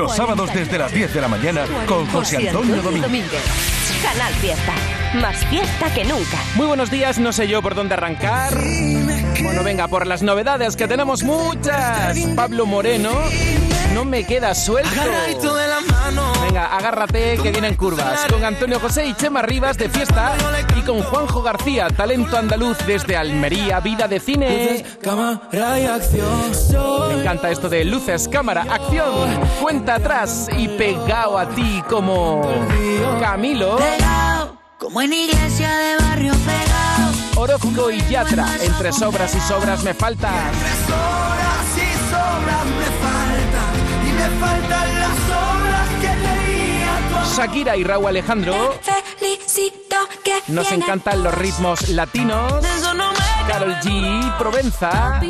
Los sábados desde las 10 de la mañana con José Antonio Domínguez. Canal Fiesta. Más fiesta que nunca. Muy buenos días, no sé yo por dónde arrancar. Bueno, venga, por las novedades, que tenemos muchas. Pablo Moreno, no me queda suelto. Venga, agárrate que vienen curvas. Con Antonio José y Chema Rivas de fiesta y con Juanjo García, talento andaluz desde Almería, vida de cine. Me encanta esto de luces, cámara, acción. Cuenta atrás y pegado a ti como Camilo. Como en iglesia de barrio pegado. Orozco y Yatra, entre sobras y sobras me faltan. Shakira y Raúl Alejandro. Nos encantan los ritmos latinos. Carol G y Provenza.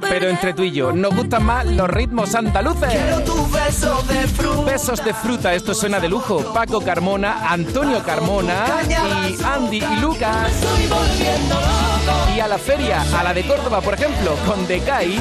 Pero entre tú y yo, nos gustan más los ritmos andaluces. tu beso de fruta. Besos de fruta, esto suena de lujo. Paco Carmona, Antonio Carmona y Andy y Lucas. Y a la feria, a la de Córdoba, por ejemplo, con Decay.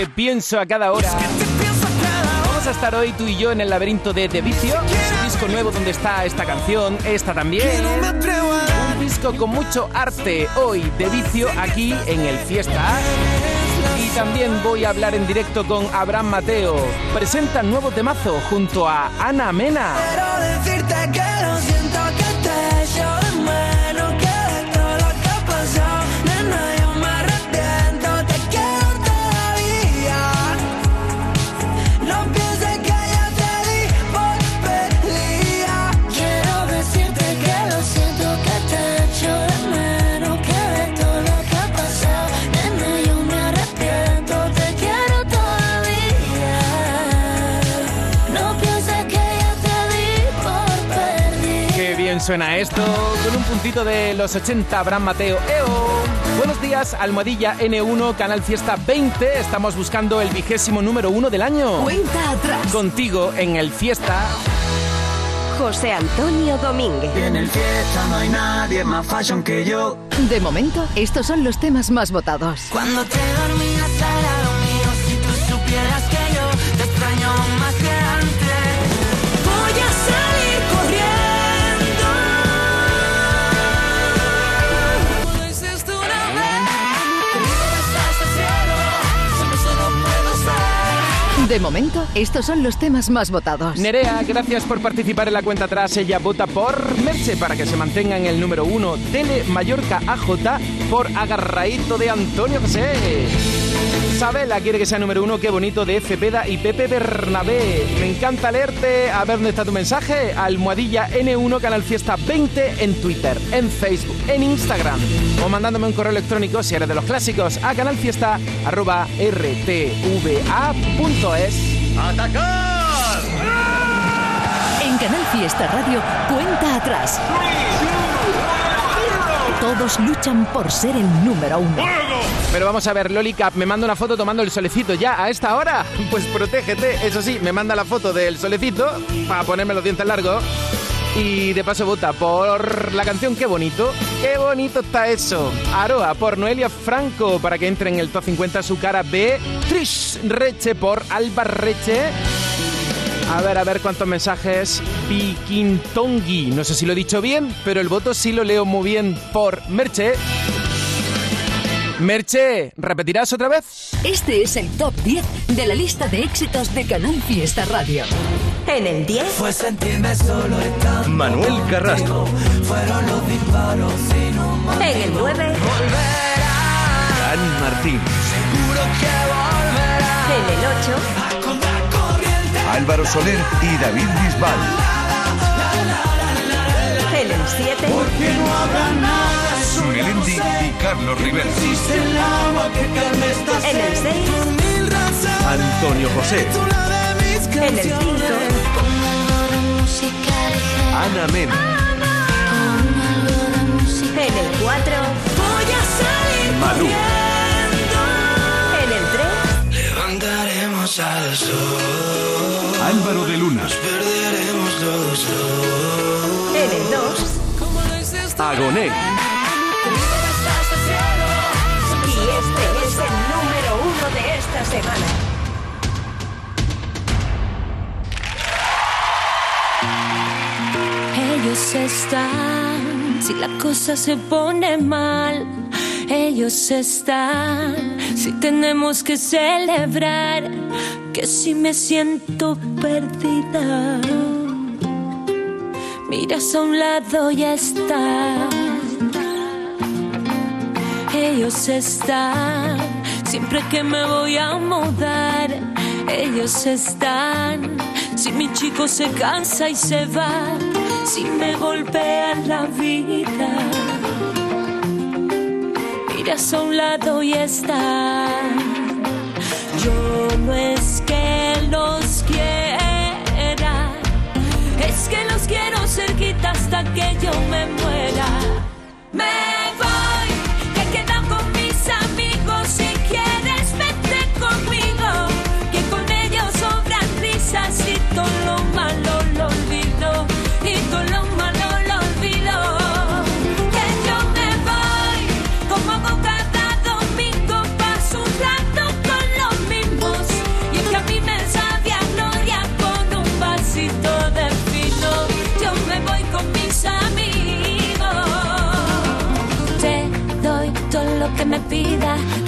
Te pienso a cada hora. Vamos a estar hoy tú y yo en el laberinto de The Vicio, su disco nuevo donde está esta canción, esta también. Un disco con mucho arte hoy de vicio aquí en el Fiesta. Y también voy a hablar en directo con Abraham Mateo. Presenta nuevo temazo junto a Ana Mena. Suena esto, con un puntito de los 80, Abraham Mateo. ¡Eo! Buenos días, Almohadilla N1, Canal Fiesta 20. Estamos buscando el vigésimo número uno del año. Cuenta atrás. Contigo en el Fiesta. José Antonio Domínguez. En el fiesta no hay nadie más fashion que yo. De momento, estos son los temas más votados. Cuando te dormías al lado mío Si tú supieras que yo te extraño más De momento, estos son los temas más votados. Nerea, gracias por participar en la cuenta atrás. Ella vota por Merche para que se mantenga en el número uno. Tele Mallorca AJ por Agarraíto de Antonio José. Isabela quiere que sea número uno. Qué bonito de Cepeda y Pepe Bernabé. Me encanta leerte. A ver dónde está tu mensaje. Almohadilla N1 Canal Fiesta 20 en Twitter, en Facebook, en Instagram. O mandándome un correo electrónico si eres de los clásicos a canalfiesta arroba rtva.es. En Canal Fiesta Radio, cuenta atrás. Todos luchan por ser el número uno. Pero vamos a ver, Loli Cap, me manda una foto tomando el solecito ya a esta hora. Pues protégete. Eso sí, me manda la foto del solecito para ponerme los dientes largos. Y de paso vota por la canción Qué bonito. Qué bonito está eso. Aroa por Noelia Franco para que entre en el top 50 su cara B. Trish Reche por Alba Reche. A ver, a ver cuántos mensajes. Piquintongi. No sé si lo he dicho bien, pero el voto sí lo leo muy bien por Merche. Merche, ¿repetirás otra vez? Este es el top 10 de la lista de éxitos de Canal Fiesta Radio. En el 10. Fue sentirme solo Manuel Carrasco. Fueron los disparos sin un En el 9. volverá Dani Martín. Seguro que volverá En el 8. a contracorriente Álvaro Soler y David Bisbal. En el 7. Que no habrá nada Melendi y Carlos Rivera. Existe el agua que calme esta En el sed. 6, Por mil razones, Antonio José. en el 5, canciones. Ana Mena. en el 4, Voy a salir Malú. en el 3, Levantaremos al sol, Álvaro de Luna. perderemos los dos. en el 2 Agoné. Esta semana. Ellos están, si la cosa se pone mal. Ellos están, si tenemos que celebrar. Que si me siento perdida. Miras a un lado y está. Ellos están, siempre que me voy a mudar. Ellos están, si mi chico se cansa y se va. Si me golpea la vida. Miras a un lado y están. Yo no es que los quiera, es que los quiero cerquita hasta que yo me muera. Me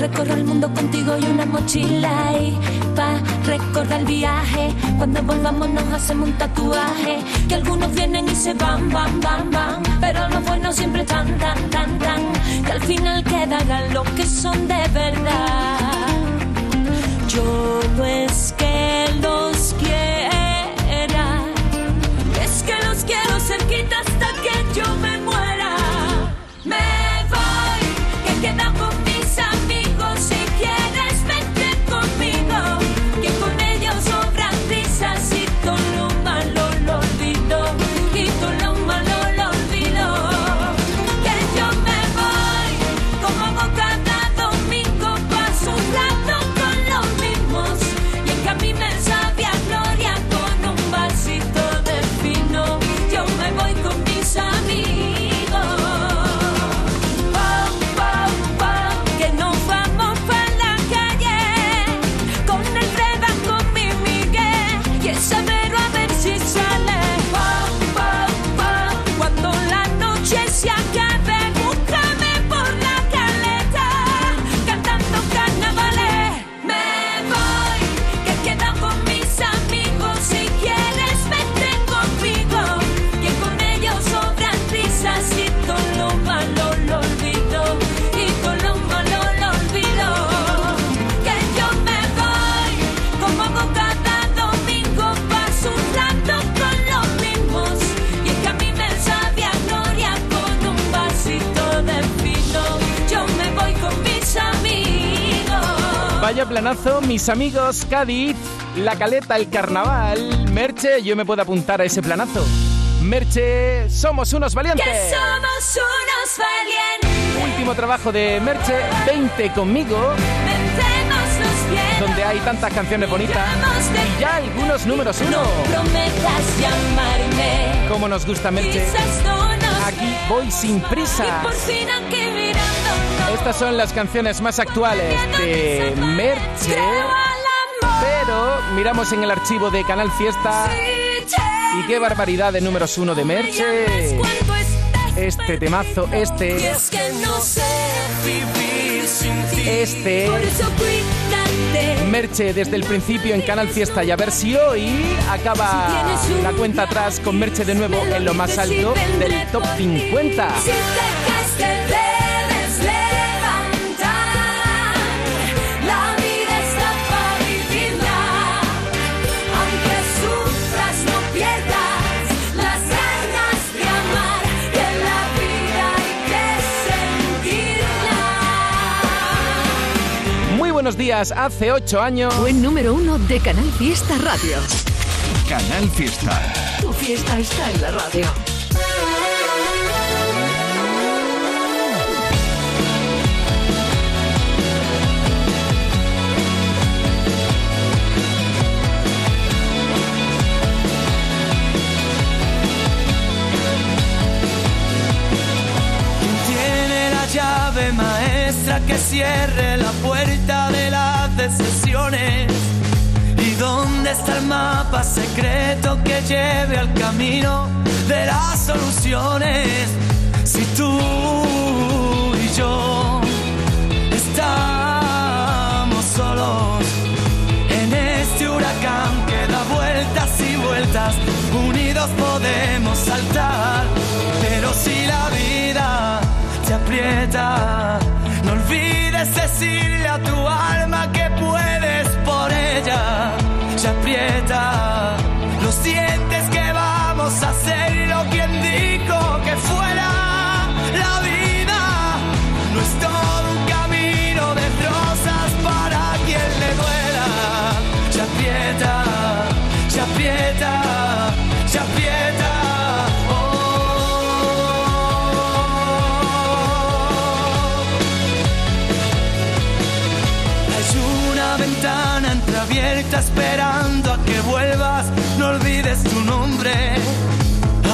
Recorro el mundo contigo y una mochila. Y pa' recordar el viaje. Cuando volvamos nos hacemos un tatuaje. Que algunos vienen y se van, van, van, van. Pero los buenos siempre tan, tan, tan, tan. Que al final quedarán los que son de verdad. Yo no es que mis amigos, Cádiz, La Caleta, el Carnaval, Merche, yo me puedo apuntar a ese planazo. Merche, somos unos valientes. Que somos unos valientes. Último trabajo de Merche, 20 conmigo, los donde hay tantas canciones bonitas y ya algunos números No uno. prometas llamarme. Como nos gusta Merche. No Aquí voy sin prisa. Y por fin. Estas son las canciones más actuales de Merche. Pero miramos en el archivo de Canal Fiesta y qué barbaridad de números uno de me Merche. Este temazo, este, este. Merche desde el principio en Canal Fiesta y a ver si hoy acaba la cuenta atrás con Merche de nuevo en lo más alto del top 50. Días, hace ocho años. Fue número uno de Canal Fiesta Radio. Canal Fiesta. Tu fiesta está en la radio. Que cierre la puerta de las decisiones? ¿Y dónde está el mapa secreto que lleve al camino de las soluciones? Si tú y yo estamos solos en este huracán que da vueltas y vueltas, unidos podemos saltar. Pero si la vida te aprieta, olvides decirle a tu alma que puedes por ella. Se aprieta, esperando a que vuelvas. No olvides tu nombre.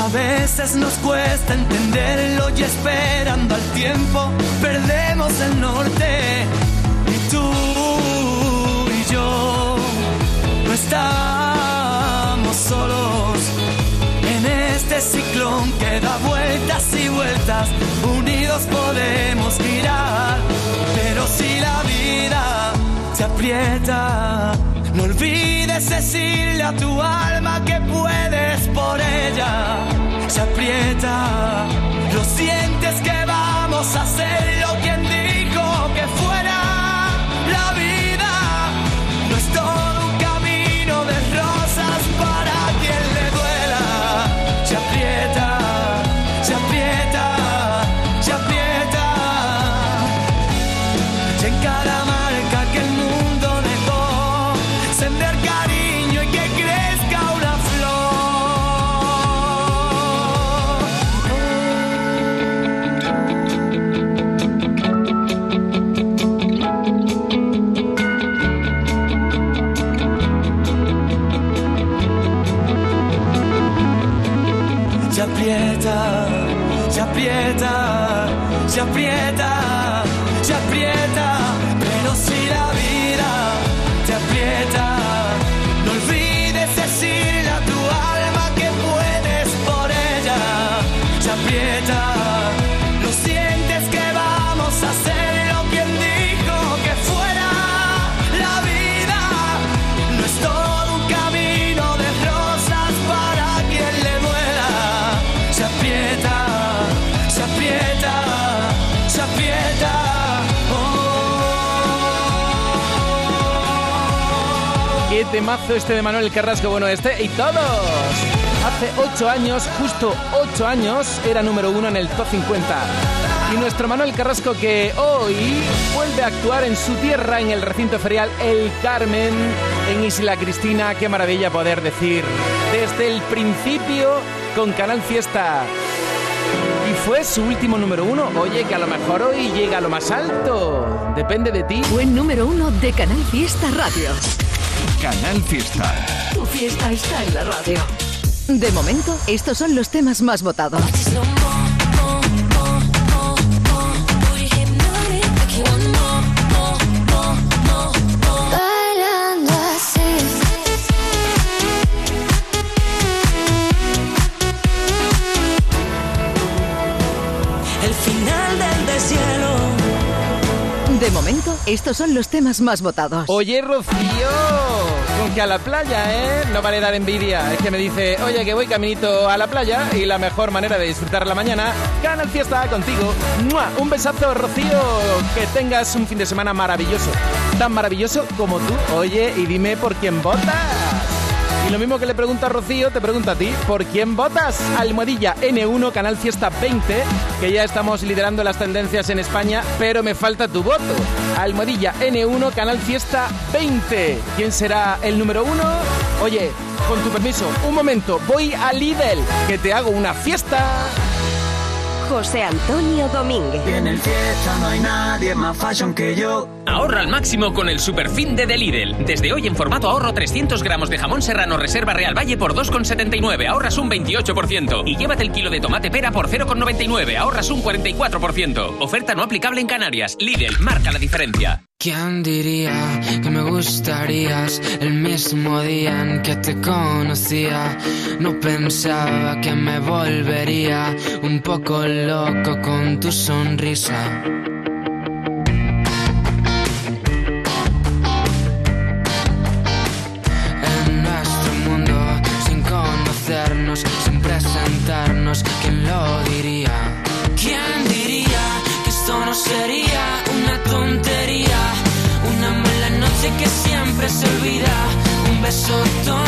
A veces nos cuesta entenderlo y esperando al tiempo perdemos el norte. Y tú y yo no estamos solos en este ciclón que da vueltas y vueltas. Unidos podemos girar, pero si la vida te aprieta, no olvides decirle a tu alma que puedes por ella. Se aprieta, lo sientes que vamos a hacerlo. Quien dijo temazo este de Manuel Carrasco, bueno, este y todos. Hace ocho años, justo ocho años, era número uno en el top 50. Y nuestro Manuel Carrasco que hoy vuelve a actuar en su tierra, en el recinto ferial El Carmen, en Isla Cristina. Qué maravilla poder decir desde el principio con Canal Fiesta. Y fue su último número uno. Oye, que a lo mejor hoy llega a lo más alto. Depende de ti. Fue número uno de Canal Fiesta Radio. Canal Fiesta. Tu fiesta está en la radio. De momento, estos son los temas más votados. Estos son los temas más votados. Oye, Rocío, con que a la playa, ¿eh? No vale dar envidia. Es que me dice, oye, que voy caminito a la playa y la mejor manera de disfrutar la mañana, Canal Fiesta contigo. ¡Mua! Un besazo, Rocío. Que tengas un fin de semana maravilloso. Tan maravilloso como tú. Oye, y dime por quién votas. Y lo mismo que le pregunta a Rocío, te pregunto a ti, ¿por quién votas? Almohadilla N1, Canal Fiesta 20, que ya estamos liderando las tendencias en España, pero me falta tu voto. Almohadilla N1, Canal Fiesta 20. ¿Quién será el número uno? Oye, con tu permiso, un momento, voy a Lidl, que te hago una fiesta. José Antonio Domínguez. Y en el fiesta no hay nadie más fashion que yo. Ahorra al máximo con el Superfin de The Lidl. Desde hoy en formato ahorro 300 gramos de jamón serrano Reserva Real Valle por 2,79. Ahorras un 28%. Y llévate el kilo de tomate pera por 0,99. Ahorras un 44%. Oferta no aplicable en Canarias. Lidl, marca la diferencia. ¿Quién diría que me gustarías el mismo día en que te conocía? No pensaba que me volvería un poco loco con tu sonrisa. ¿Quién lo diría? ¿Quién diría que esto no sería una tontería? Una mala noche que siempre se olvida, un beso tonto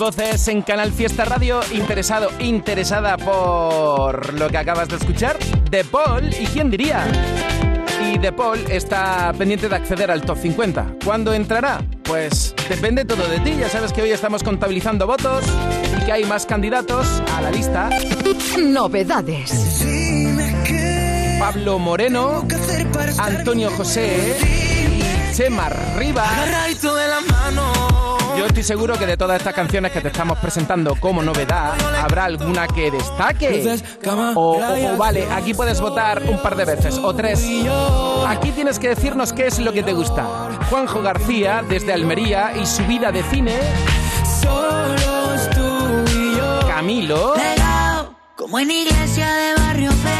voces en Canal Fiesta Radio. Interesado, interesada por lo que acabas de escuchar. De Paul, ¿y quién diría? Y De Paul está pendiente de acceder al top 50. ¿Cuándo entrará? Pues depende todo de ti. Ya sabes que hoy estamos contabilizando votos y que hay más candidatos a la lista. Novedades. Pablo Moreno, Antonio José y Chema Rivas. Yo estoy seguro que de todas estas canciones que te estamos presentando como novedad, habrá alguna que destaque. O, o- o vale, aquí puedes votar un par de veces, o tres. Aquí tienes que decirnos qué es lo que te gusta. Juanjo García, desde Almería, y su vida de cine. Camilo. Como en iglesia de barrio pegado,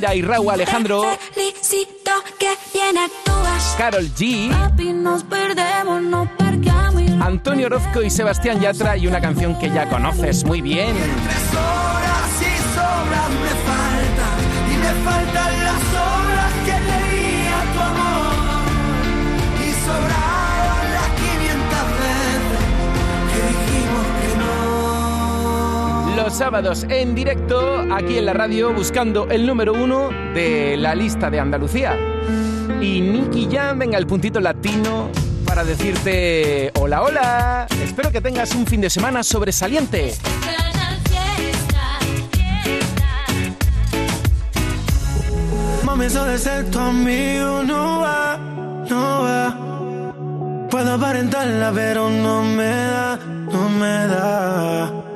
Shakira y Raúl Alejandro. Felicito que bien actúas. Carol G. Papi, nos perdemos, nos parqueamos y Antonio Orozco y Sebastián Yatra y una canción que ya conoces muy bien. Tres horas y sobras me faltan. Y me faltan las sábados en directo aquí en la radio buscando el número uno de la lista de Andalucía. Y Nicky Jam, venga, el puntito latino para decirte hola, hola. Espero que tengas un fin de semana sobresaliente. No va. Puedo aparentarla, pero no me da, no me da.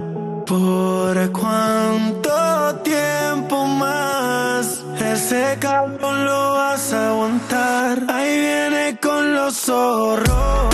¿Por cuánto tiempo más ese cabrón lo vas a aguantar? Ahí viene con los zorros.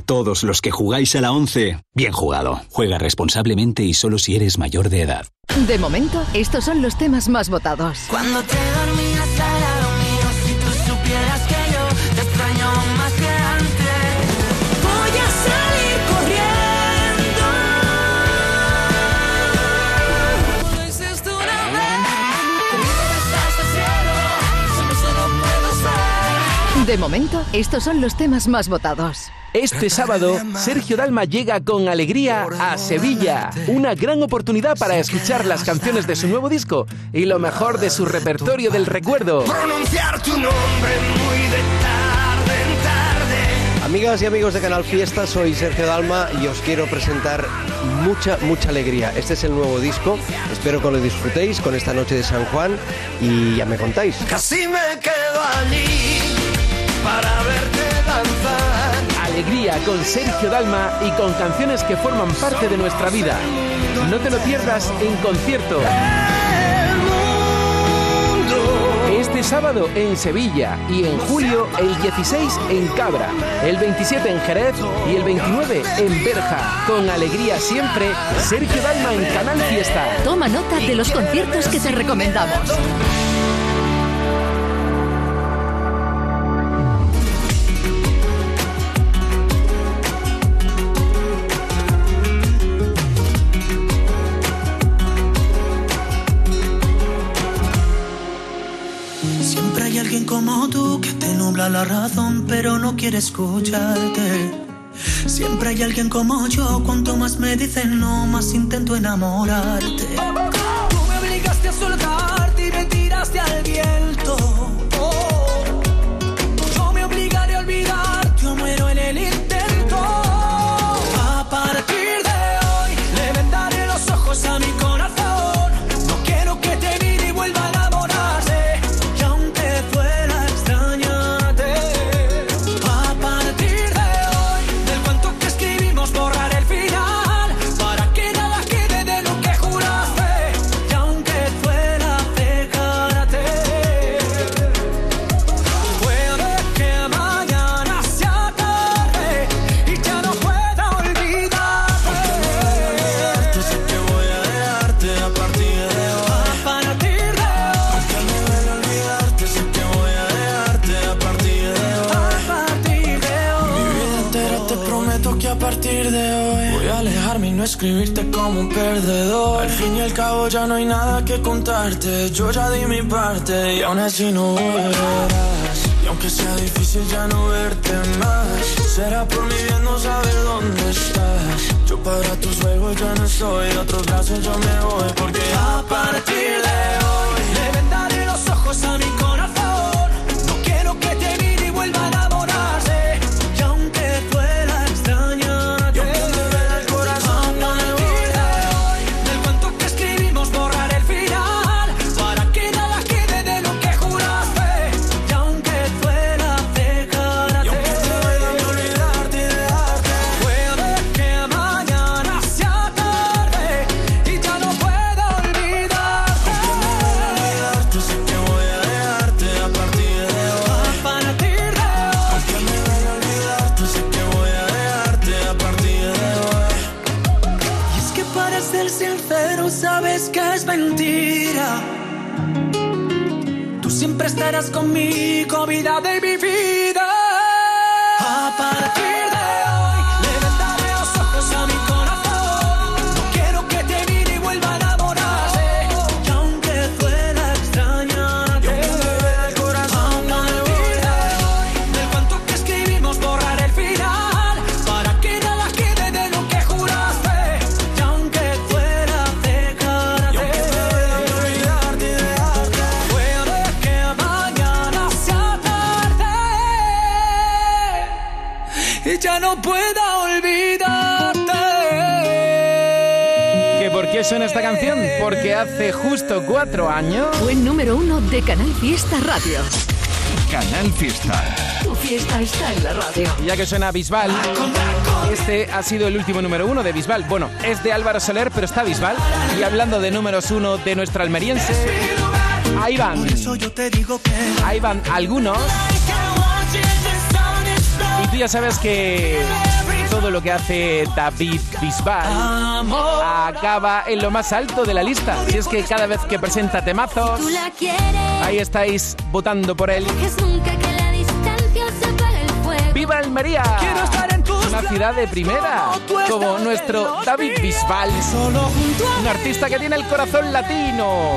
A todos los que jugáis a la 11, bien jugado. Juega responsablemente y solo si eres mayor de edad. De momento, estos son los temas más votados. Cuando te dormías al lado mío, si tú supieras De momento, estos son los temas más votados. Este sábado, Sergio Dalma llega con alegría a Sevilla. Una gran oportunidad para escuchar las canciones de su nuevo disco y lo mejor de su repertorio del recuerdo. Pronunciar tu nombre muy de tarde en tarde. Amigas y amigos de Canal Fiesta, soy Sergio Dalma y os quiero presentar mucha, mucha alegría. Este es el nuevo disco, espero que lo disfrutéis con esta noche de San Juan y ya me contáis. Casi me quedo allí para verte danzar. Alegría con Sergio Dalma y con canciones que forman parte de nuestra vida. No te lo pierdas en concierto. Este sábado en Sevilla y en julio el 16 en Cabra, el 27 en Jerez y el 29 en Berja. Con alegría siempre, Sergio Dalma en Canal Fiesta. Toma nota de los conciertos que te recomendamos. Quiere escucharte. Siempre hay alguien como yo, cuanto más me dicen no, más intento enamorarte. Tú me obligaste a soltarte y me al. Al fin y al cabo ya no hay nada que contarte. Yo ya di mi parte y aún así no volverás. Y aunque sea difícil ya no verte más, será por mi bien no saber dónde estás. Yo para tus juegos ya no estoy, de otros brazos yo me voy porque Fiesta Radio. Canal Fiesta. Tu fiesta está en la radio. Y Ya que suena Bisbal, este ha sido el último número uno de Bisbal. Bueno, es de Álvaro Soler, pero está Bisbal. Y hablando de números uno de nuestra almeriense, ahí van. Yo te digo que Ahí van algunos. Y tú ya sabes que todo lo que hace David Bisbal acaba en lo más alto de la lista. Si es que cada vez que presenta temazos, ahí estáis votando por él. ¡Viva Almería! Una ciudad de primera, como nuestro David Bisbal, un artista que tiene el corazón latino.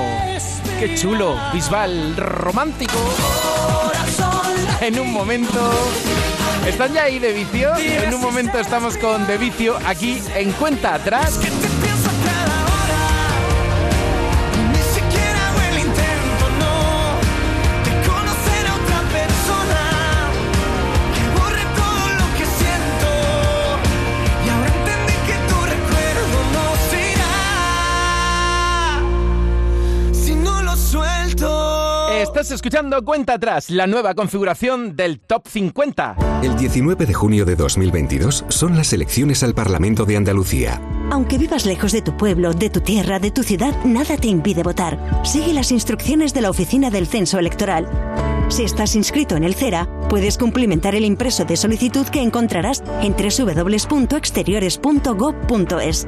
¡Qué chulo! Bisbal, romántico. En un momento... ¿Están ya ahí de vicio? En un momento estamos con De Vicio aquí en Cuenta Atrás. Estás escuchando Cuenta Atrás, la nueva configuración del Top 50. El 19 de junio de 2022 son las elecciones al Parlamento de Andalucía. Aunque vivas lejos de tu pueblo, de tu tierra, de tu ciudad, nada te impide votar. Sigue las instrucciones de la Oficina del Censo Electoral. Si estás inscrito en el CERA, puedes cumplimentar el impreso de solicitud que encontrarás en www.exteriores.gov.es.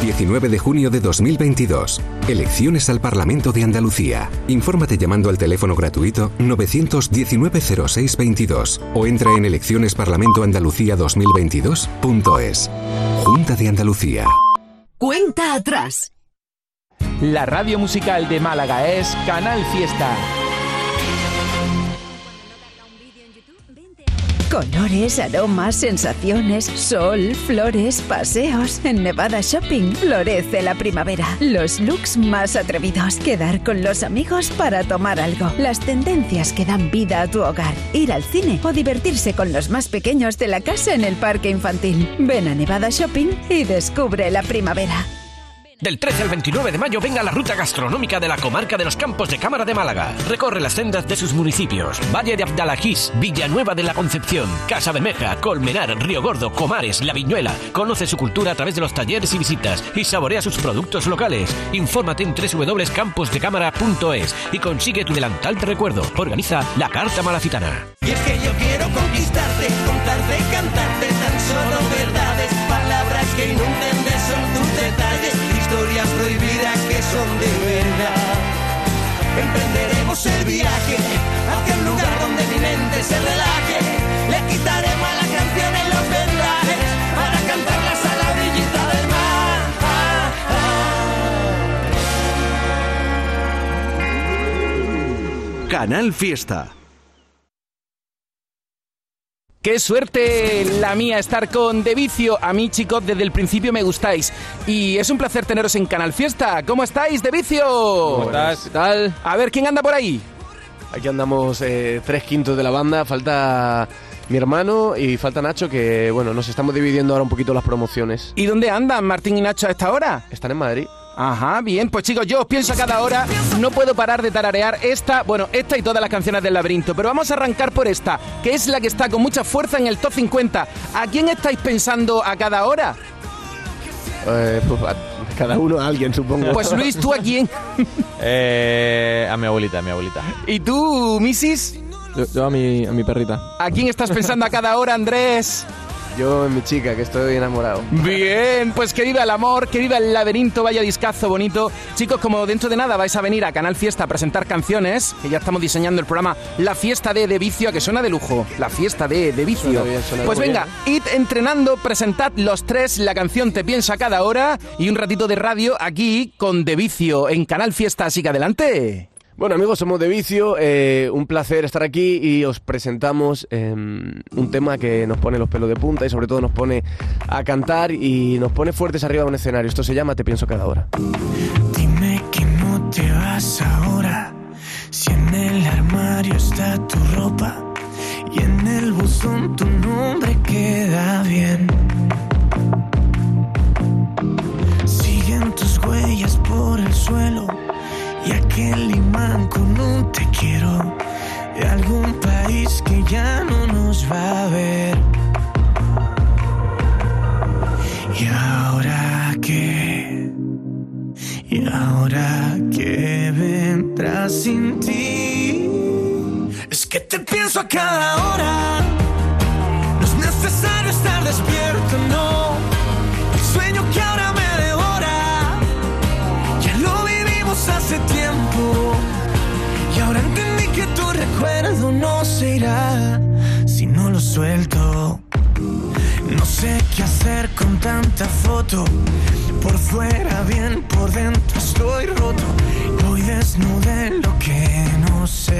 19 de junio de 2022. Elecciones al Parlamento de Andalucía. Infórmate llamando al teléfono gratuito 919-0622 o entra en eleccionesparlamentoandalucía2022.es. Junta de Andalucía. Cuenta atrás. La radio musical de Málaga es Canal Fiesta. Colores, aromas, sensaciones, sol, flores, paseos. En Nevada Shopping florece la primavera. Los looks más atrevidos. Quedar con los amigos para tomar algo. Las tendencias que dan vida a tu hogar. Ir al cine o divertirse con los más pequeños de la casa en el parque infantil. Ven a Nevada Shopping y descubre la primavera. Del 13 al 29 de mayo venga la ruta gastronómica de la comarca de los Campos de Cámara de Málaga. Recorre las sendas de sus municipios. Valle de Abdalajís, Villanueva de la Concepción, Casa Bermeja, Colmenar, Río Gordo, Comares, La Viñuela. Conoce su cultura a través de los talleres y visitas y saborea sus productos locales. Infórmate en www.camposdecámara.es y consigue tu delantal de recuerdo. Organiza la Carta Malacitana. Y es que yo quiero conquistarte, contarte, cantarte tan solo verdades, Emprenderemos el viaje hacia un lugar donde mi mente se relaje. Le quitaremos a las canciones los vendajes para cantarlas a la orillita del mar. Canal Fiesta. Qué suerte la mía estar con De Vicio. A mí, chicos, desde el principio me gustáis. Y es un placer teneros en Canal Fiesta. ¿Cómo estáis, De Vicio? ¿Cómo estás? ¿Qué tal? A ver, ¿quién anda por ahí? Aquí andamos eh, tres quintos de la banda, falta mi hermano y falta Nacho, que bueno, nos estamos dividiendo ahora un poquito las promociones. ¿Y dónde andan Martín y Nacho a esta hora? Están en Madrid. Ajá, bien, pues chicos, yo os pienso a cada hora, no puedo parar de tararear esta, bueno, esta y todas las canciones del laberinto, pero vamos a arrancar por esta, que es la que está con mucha fuerza en el top 50. ¿A quién estáis pensando a cada hora? Eh, pues, a cada uno a alguien, supongo. Pues Luis, ¿tú a quién? Eh, a mi abuelita, a mi abuelita. ¿Y tú, Mrs.? Yo, a, mi, a mi perrita. ¿A quién estás pensando a cada hora, Andrés? Yo en mi chica, que estoy enamorado. Bien, pues que viva el amor, que viva el laberinto, vaya discazo bonito. Chicos, como dentro de nada vais a venir a Canal Fiesta a presentar canciones, que ya estamos diseñando el programa La Fiesta de De Vicio, que suena de lujo. La Fiesta de De Vicio. Suena bien, suena pues venga, id entrenando, presentad los tres la canción Te piensa cada hora y un ratito de radio aquí con De Vicio en Canal Fiesta, así que adelante. Bueno amigos, somos de Vicio, eh, un placer estar aquí y os presentamos eh, un tema que nos pone los pelos de punta y sobre todo nos pone a cantar y nos pone fuertes arriba de un escenario. Esto se llama Te pienso cada hora. Dime que no te vas ahora. Si en el armario está tu ropa y en el buzón tu nombre queda bien. Siguen tus huellas por el suelo y aquel imán con un te quiero de algún país que ya no nos va a ver. ¿Y ahora qué? ¿Y ahora qué vendrá sin ti? Es que te pienso a cada hora. No es necesario estar despierto, no. Recuerdo no se irá si no lo suelto. No sé qué hacer con tanta foto. Por fuera bien, por dentro estoy roto. Voy desnudo en lo que no se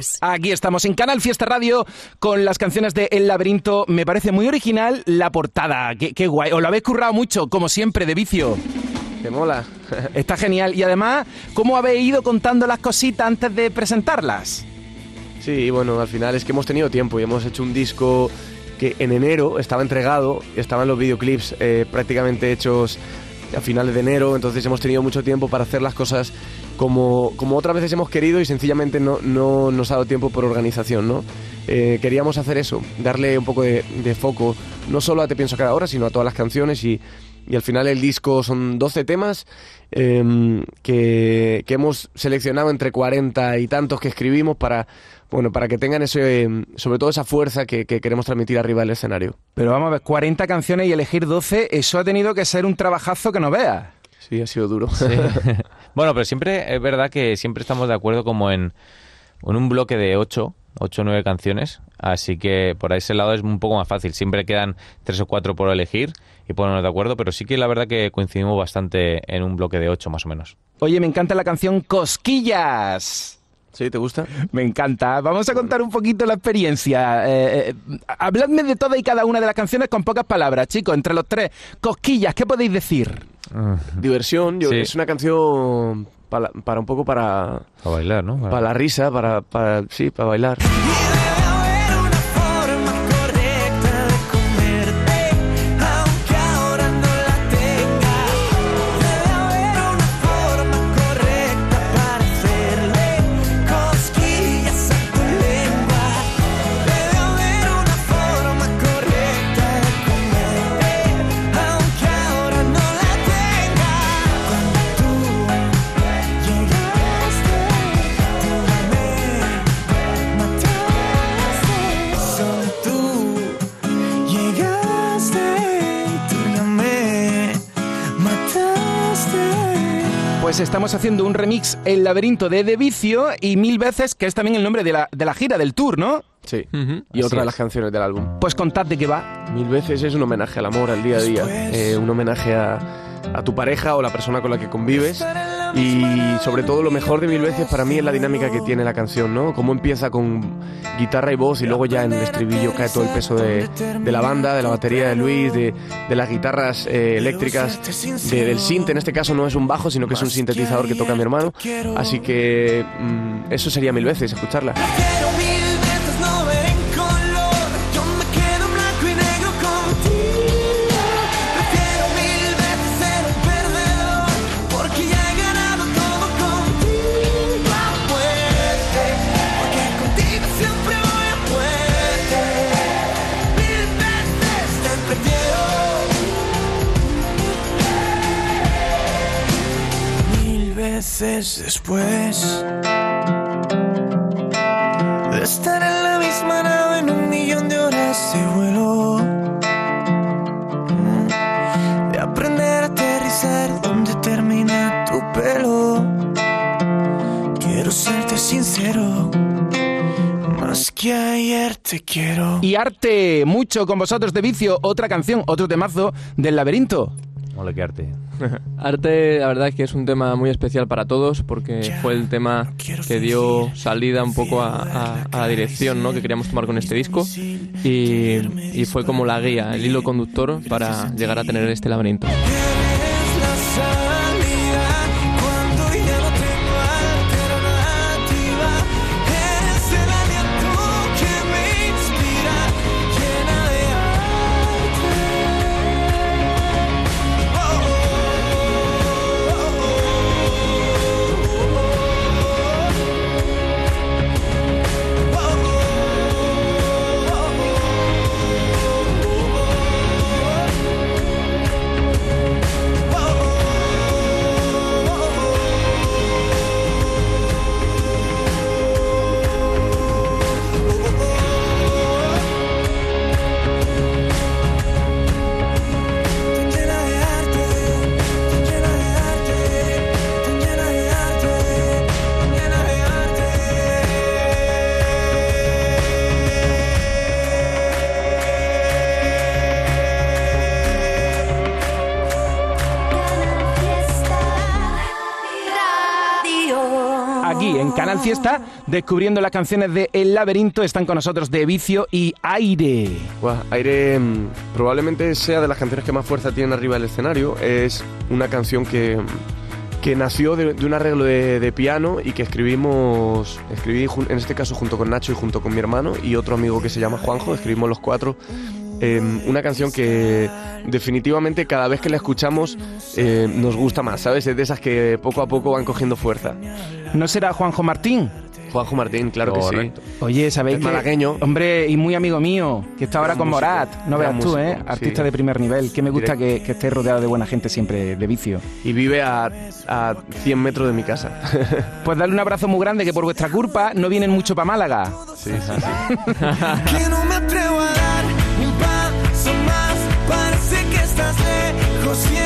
más. Aquí estamos en Canal Fiesta Radio con las canciones de El Laberinto. Me parece muy original la portada. Qué, qué guay. Os lo habéis currado mucho, como siempre, de vicio. Que mola. Está genial. Y además, ¿cómo habéis ido contando las cositas antes de presentarlas? Sí, bueno, al final es que hemos tenido tiempo y hemos hecho un disco que en enero estaba entregado, estaban los videoclips eh, prácticamente hechos a finales de enero, entonces hemos tenido mucho tiempo para hacer las cosas como, como otras veces hemos querido y sencillamente no, no nos ha dado tiempo por organización, ¿no? Eh, queríamos hacer eso, darle un poco de, foco, no solo a Te pienso cada hora, sino a todas las canciones y, y al final el disco son 12 temas eh, que, que hemos seleccionado entre 40 y tantos que escribimos para, bueno, para que tengan ese, eh, sobre todo esa fuerza que, que queremos transmitir arriba del escenario. Pero vamos a ver, 40 canciones y elegir 12, eso ha tenido que ser un trabajazo que no veas. Sí, ha sido duro. Sí. bueno, pero siempre es verdad que siempre estamos de acuerdo como en, en un bloque de 8, 8 o 9 canciones, así que por ese lado es un poco más fácil. Siempre quedan 3 o 4 por elegir y ponernos de acuerdo, pero sí que la verdad que coincidimos bastante en un bloque de 8 más o menos. Oye, me encanta la canción Cosquillas. ¿Sí? ¿Te gusta? Me encanta. Vamos a contar un poquito la experiencia. Eh, eh, habladme de toda y cada una de las canciones con pocas palabras, chicos. Entre los tres. Cosquillas, ¿qué podéis decir? Diversión, yo, Sí. es una canción para, para un poco para, Para bailar, ¿no? para la risa, para, para sí, para bailar. Estamos haciendo un remix El laberinto de De Vicio y Mil veces, que es también el nombre de la, de la gira, del tour, ¿no? Sí. Y Así otra de las canciones del álbum. Pues contad de qué va. Mil veces es un homenaje al amor, al día a día. eh, un homenaje a, a tu pareja o la persona con la que convives. Y sobre todo lo mejor de mil veces para mí es la dinámica que tiene la canción, ¿no? Cómo empieza con guitarra y voz y luego ya en el estribillo cae todo el peso de, la banda, de la batería de Luis, de, las guitarras eh, eléctricas, de- del synth. En este caso no es un bajo, sino que es un sintetizador que toca mi hermano. Así que mm, eso sería mil veces, escucharla. Después. De estar en la misma nave en un millón de horas de vuelo. De aprender a aterrizar donde termina tu pelo. Quiero serte sincero. Más que ayer te quiero. Y arte, mucho con vosotros de Vicio, otra canción, otro temazo del laberinto. Ole, qué arte. Arte, la verdad es que es un tema muy especial para todos porque fue el tema que dio salida un poco a, a- a la dirección ¿no? que queríamos tomar con este disco y, y fue como la guía, el hilo conductor para llegar a tener este laberinto. Descubriendo las canciones de El Laberinto. Están con nosotros de Vicio y Aire. Aire mm, probablemente sea de las canciones que más fuerza tienen arriba del escenario. Es una canción que, que nació de, de un arreglo de, de piano y que escribimos, escribí en este caso junto con Nacho y junto con mi hermano y otro amigo que se llama Juanjo, escribimos los cuatro. eh, una canción que definitivamente cada vez que la escuchamos eh, nos gusta más, ¿sabes? Es de esas que poco a poco van cogiendo fuerza. ¿No será Juanjo Martín? Juanjo Martín, claro Correcto. que sí. Oye, ¿sabéis Es que- malagueño. Hombre, y muy amigo mío, que está ahora con músico, Morat. No veas tú, ¿eh? Artista sí. de primer nivel. Que me gusta que, que esté rodeado de buena gente siempre de vicio. Y vive a, a 100 metros de mi casa. Pues darle un abrazo muy grande, que por vuestra culpa no vienen mucho para Málaga. Sí, sí, sí. Que no me atrevo a dar un paso más. Parece que estás lejos y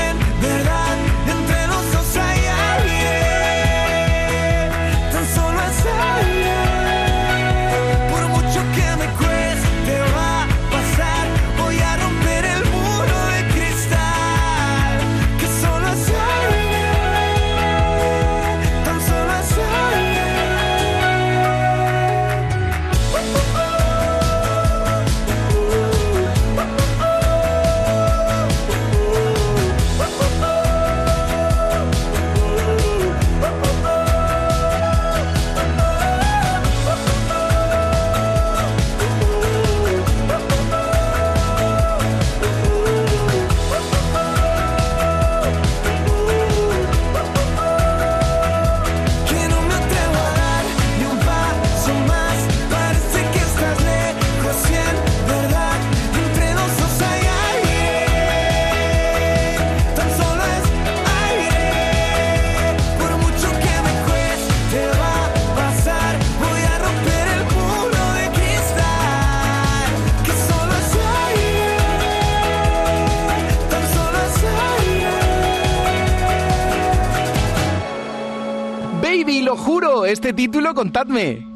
este título, contadme.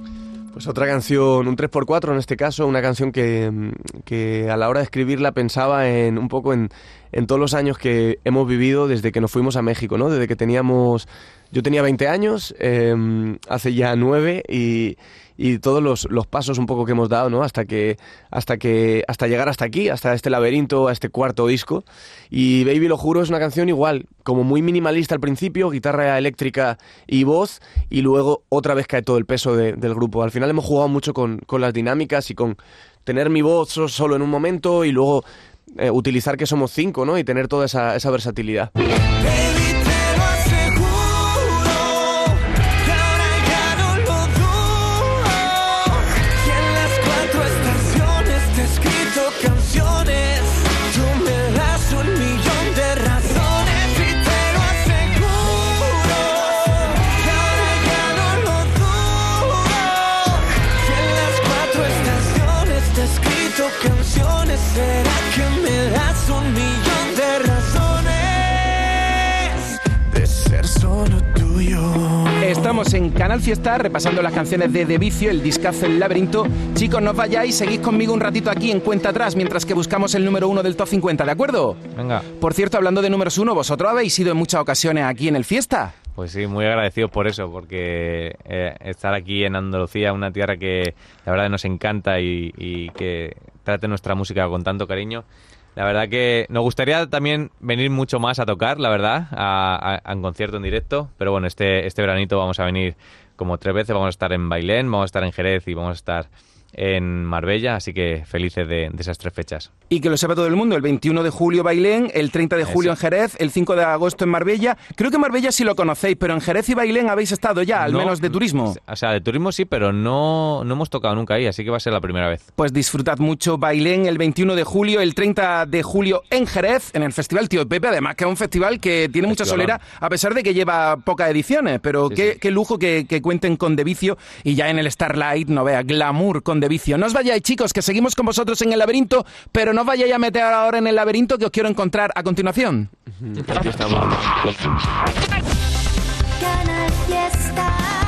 Pues otra canción, un 3x4 en este caso, una canción que, que a la hora de escribirla pensaba en un poco en, en todos los años que hemos vivido desde que nos fuimos a México, ¿no? Desde que teníamos... Yo tenía 20 años, eh, hace ya 9 y, y todos los, los pasos un poco que hemos dado, ¿no? Hasta que, hasta que, hasta llegar hasta aquí, hasta este laberinto, a este cuarto disco. Y Baby lo juro es una canción igual, como muy minimalista al principio, guitarra eléctrica y voz, y luego otra vez cae todo el peso de- del grupo. Al final hemos jugado mucho con, con las dinámicas y con tener mi voz so- solo en un momento y luego eh, utilizar que somos cinco, ¿no? Y tener toda esa, esa versatilidad. Estamos en Canal Fiesta repasando las canciones de De Vicio, el discazo El Laberinto. Chicos, no os vayáis, seguid conmigo un ratito aquí en cuenta atrás mientras que buscamos el número uno del top 50, ¿de acuerdo? Venga. Por cierto, hablando de números uno, ¿vosotros habéis ido en muchas ocasiones aquí en el Fiesta? Pues sí, muy agradecidos por eso, porque eh, estar aquí en Andalucía, una tierra que la verdad nos encanta y, y que trate nuestra música con tanto cariño. La verdad que nos gustaría también venir mucho más a tocar, la verdad, a, un concierto en directo, pero bueno, este, este veranito vamos a venir como tres veces, vamos a estar en Bailén, vamos a estar en Jerez y vamos a estar en Marbella, así que felices de, de esas tres fechas. Y que lo sepa todo el mundo, el 21 de julio Bailén, el 30 de julio en Jerez, el 5 de agosto en Marbella. Creo que Marbella sí lo conocéis, pero en Jerez y Bailén habéis estado ya, al No, menos de turismo. O sea, de turismo sí, pero no, no hemos tocado nunca ahí, así que va a ser la primera vez. Pues disfrutad mucho Bailén el 21 de julio, el 30 de julio en Jerez, en el Festival Tío Pepe, además que es un festival que tiene mucha solera, a pesar de que lleva pocas ediciones, pero qué, qué lujo que, que cuenten con De Vicio y ya en el Starlight, no vea, glamour con De Vicio. No os vayáis chicos, que seguimos con vosotros en el laberinto, pero no os vayáis a meter ahora en el laberinto que os quiero encontrar a continuación. Canal Fiesta.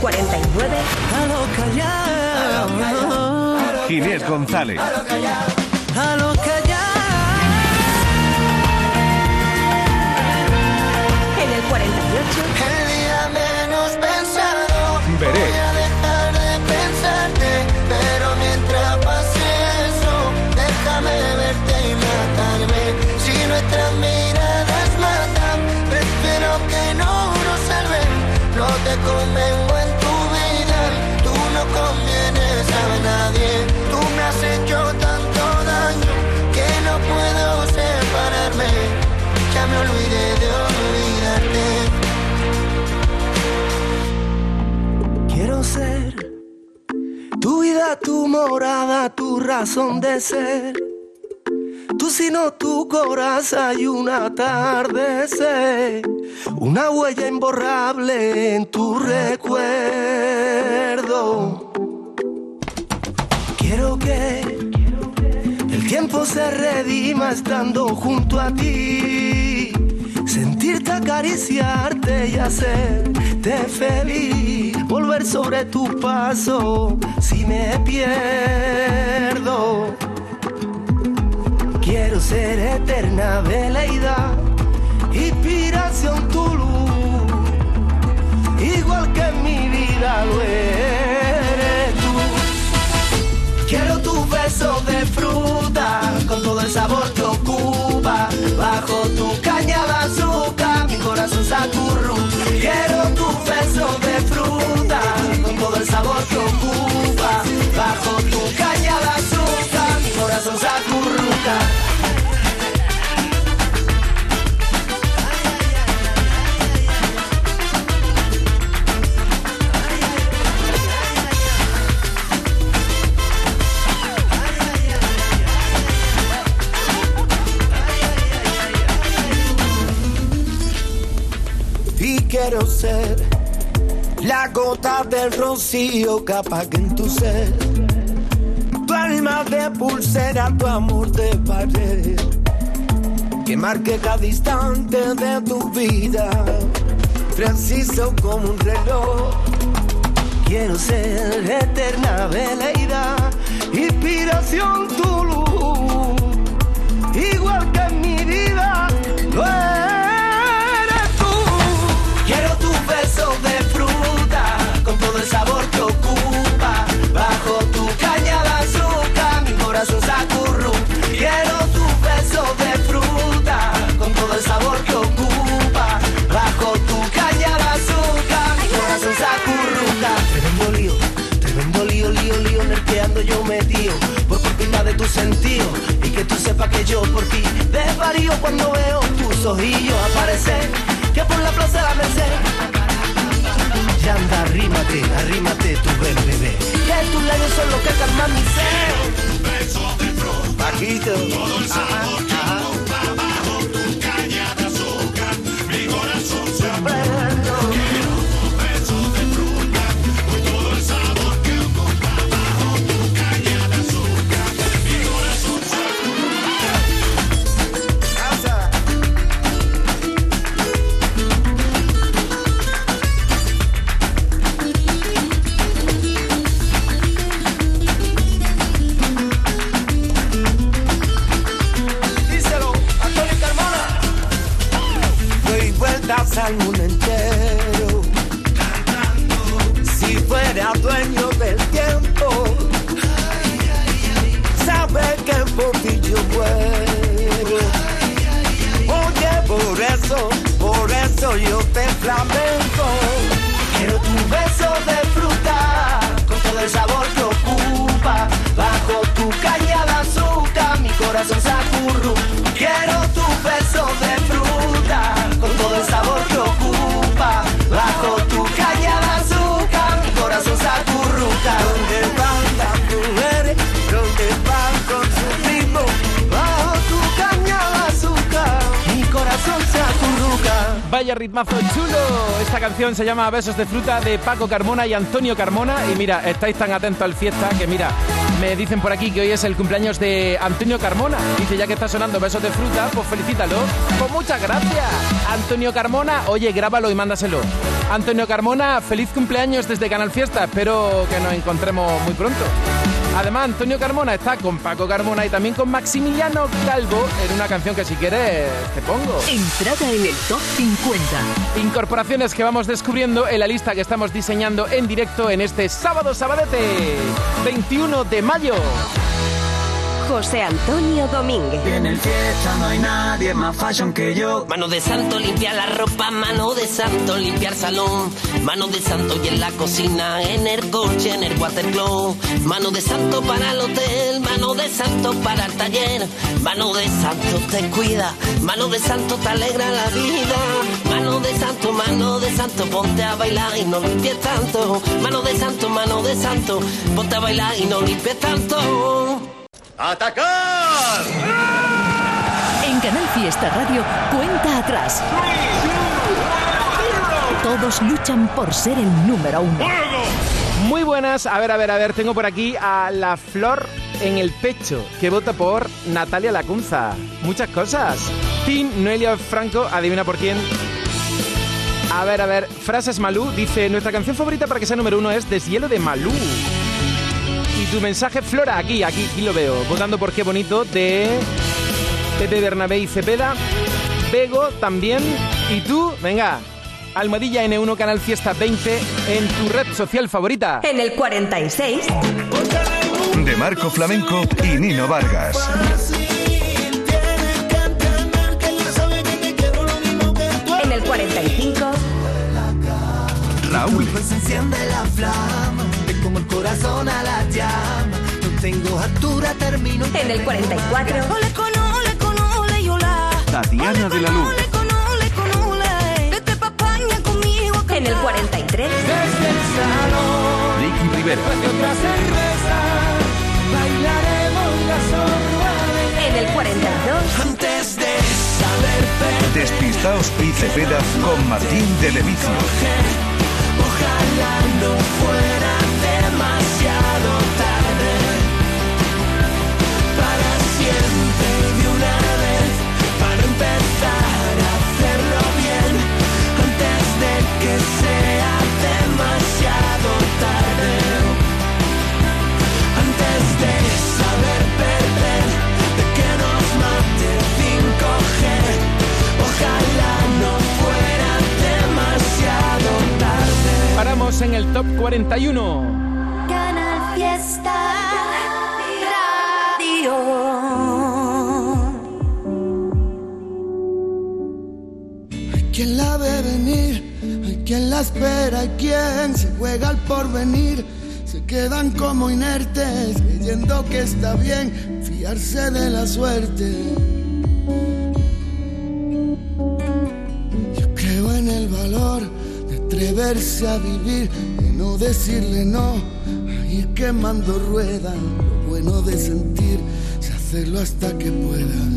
49. Ginés González. A lo tu razón de ser. Tú sino tu corazón y un atardecer. Una huella imborrable en tu recuerdo. Quiero que el tiempo se redima estando junto a ti. Sentirte acariciarte y hacerte feliz. Volver sobre tu paso si me pierdo. Quiero ser eterna veleidad, inspiración tu luz. Igual que mi vida lo eres beso de fruta con todo el sabor que ocupa. Bajo tu caña de azúcar, mi corazón se acurruca. Quiero tu beso de fruta con todo el sabor que ocupa. Bajo tu caña de azúcar, mi corazón se quiero ser la gota del rocío que en tu ser. Tu alma de pulsera, tu amor de pared. Que marque cada instante de tu vida. Preciso como un reloj. Quiero ser eterna veleidad, inspiración tu y que yo por ti desvarío cuando veo tus ojillos aparecer. Que por la plaza la Merced ya anda, arrímate, arrímate tu bebé. Que tus labios son los que calman mi sed. Bajito. Ajá, ajá. Ritmazo chulo. Esta canción se llama Besos de fruta de Paco Carmona y Antonio Carmona. Y mira, estáis tan atentos al fiesta que mira, me dicen por aquí que hoy es el cumpleaños de Antonio Carmona. Dice, ya que está sonando Besos de fruta, pues felicítalo. Pues muchas gracias. Antonio Carmona, oye, grábalo y mándaselo. Antonio Carmona, feliz cumpleaños desde Canal Fiesta. Espero que nos encontremos muy pronto. Además, Antonio Carmona está con Paco Carmona y también con Maximiliano Calvo en una canción que si quieres te pongo. Entrada en el top 50. Incorporaciones que vamos descubriendo en la lista que estamos diseñando en directo en este sábado sabadete, 21 de mayo. José Antonio Domínguez. En el fiesta no hay nadie más fashion que yo. Mano de santo limpia la ropa, mano de santo limpiar salón, mano de santo y en la cocina, en el coche, en el watercloak, mano de santo para el hotel, mano de santo para el taller, mano de santo te cuida, mano de santo te alegra la vida, mano de santo, mano de santo, ponte a bailar y no limpies tanto, mano de santo, mano de santo, ponte a bailar y no limpies tanto. ¡Atacar! En Canal Fiesta Radio, cuenta atrás. Todos luchan por ser el número uno. Muy buenas, a ver, a ver, a ver, tengo por aquí a la flor en el pecho, que vota por Natalia Lacunza. Muchas cosas. Tim Noelia Franco, adivina por quién. A ver, a ver, frases Malú dice, nuestra canción favorita para que sea número uno es Deshielo de Malú. Y tu mensaje, Flora, aquí, aquí, aquí lo veo. Votando por qué bonito de Pepe Bernabé y Cepeda. Bego también. Y tú, venga, Almohadilla N1 Canal Fiesta 20 en tu red social favorita. En el 46. De Marco Flamenco y Nino Vargas. En el 45. Raúl. Corazón a la llama. No tengo altura, termino. En el 44. Ole con ole con ole y hola. Tatiana de la Luz. Ole con ole con ole. Vete pa' España conmigo. En el cantar. 43. Desde el salón, Ricky Rivera. de otra cerveza, bailaremos la zorra En el 42. Antes de saber perder, Despistaos y Cepeda con Martín de Levicio. ojalá no fuera en el top 41. Canal Fiesta Radio. Hay quien la ve venir, hay quien la espera, hay quien se juega al porvenir. Se quedan como inertes, creyendo que está bien fiarse de la suerte. Atreverse a vivir, de no decirle no, ir quemando ruedas. Lo bueno de sentir, es hacerlo hasta que puedas.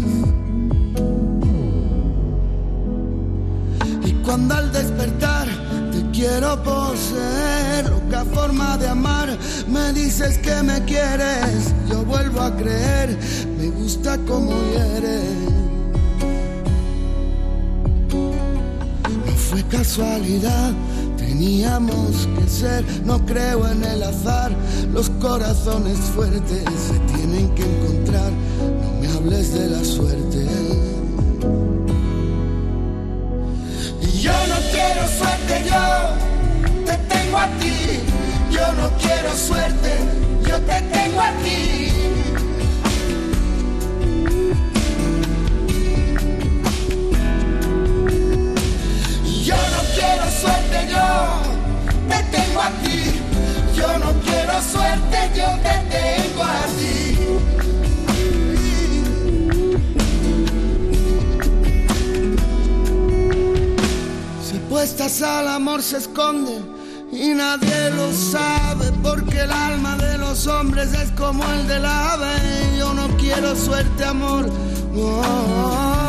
Y cuando al despertar te quiero poseer, loca forma de amar, me dices que me quieres, yo vuelvo a creer, me gusta como eres. Fue casualidad, teníamos que ser, no creo en el azar, los corazones fuertes se tienen que encontrar, no me hables de la suerte. Y yo no quiero suerte, yo te tengo a ti. Yo no quiero suerte, yo te tengo a ti. Te tengo a ti. Yo no quiero suerte, yo te tengo a ti. Si puestas al amor se esconden y nadie lo sabe porque el alma de los hombres es como el del ave. Yo no quiero suerte, amor. No.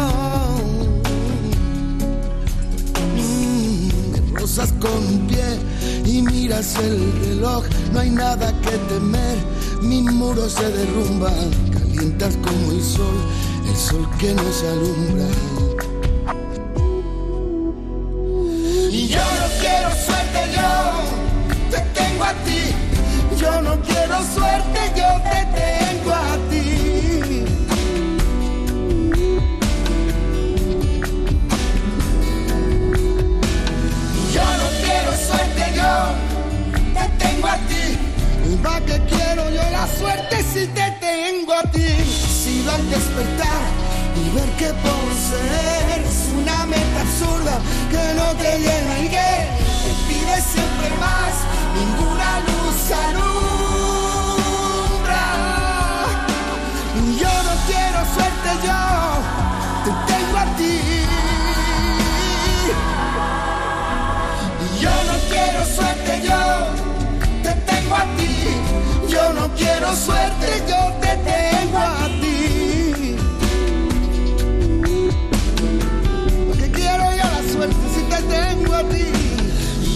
Con pie y miras el reloj. No hay nada que temer, mis muros se derrumban. Calientas como el sol, el sol que nos alumbra. Suerte, yo te tengo a ti. Porque quiero yo la suerte si te tengo a ti.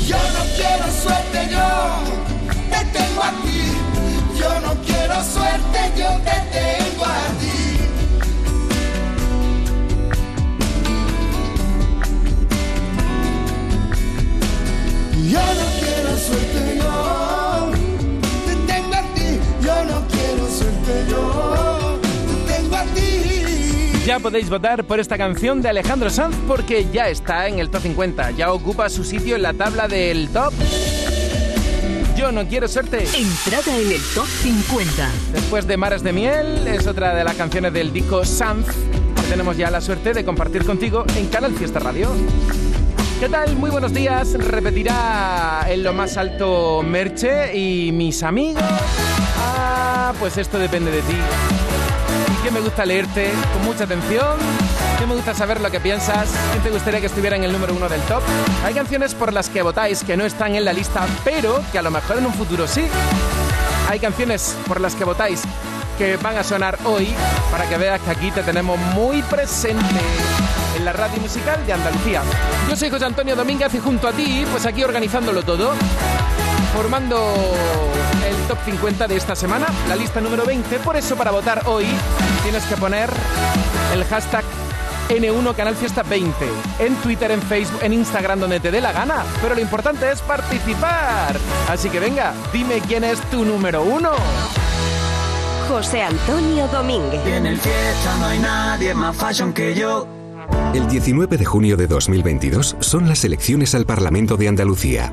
Yo no quiero suerte, yo te tengo a ti. Yo no quiero suerte, yo te tengo Ya podéis votar por esta canción de Alejandro Sanz porque ya está en el top 50, ya ocupa su sitio en la tabla del top. Yo no quiero suerte. Entrada en el top 50. Después de Mares de Miel, es otra de las canciones del disco Sanz que tenemos ya la suerte de compartir contigo en Canal Fiesta Radio. ¿Qué tal? Muy buenos días. Repetirá en lo más alto Merche y mis amigos. Ah, pues esto depende de ti. Que me gusta leerte con mucha atención. Que me gusta saber lo que piensas. ¿Quién te gustaría que estuviera en el número uno del top? Hay canciones por las que votáis que no están en la lista, pero que a lo mejor en un futuro sí. Hay canciones por las que votáis que van a sonar hoy para que veas que aquí te tenemos muy presente en la radio musical de Andalucía. Yo soy José Antonio Domínguez y junto a ti, pues aquí organizándolo todo, formando top 50 de esta semana, la lista número 20. Por eso para votar hoy tienes que poner el hashtag N1 Canal Fiesta 20 en Twitter, en Facebook, en Instagram, donde te dé la gana. Pero lo importante es participar. Así que venga, dime quién es tu número uno. José Antonio Domínguez. En el fiesta no hay nadie más fashion que yo. El 19 de junio de 2022 son las elecciones al Parlamento de Andalucía.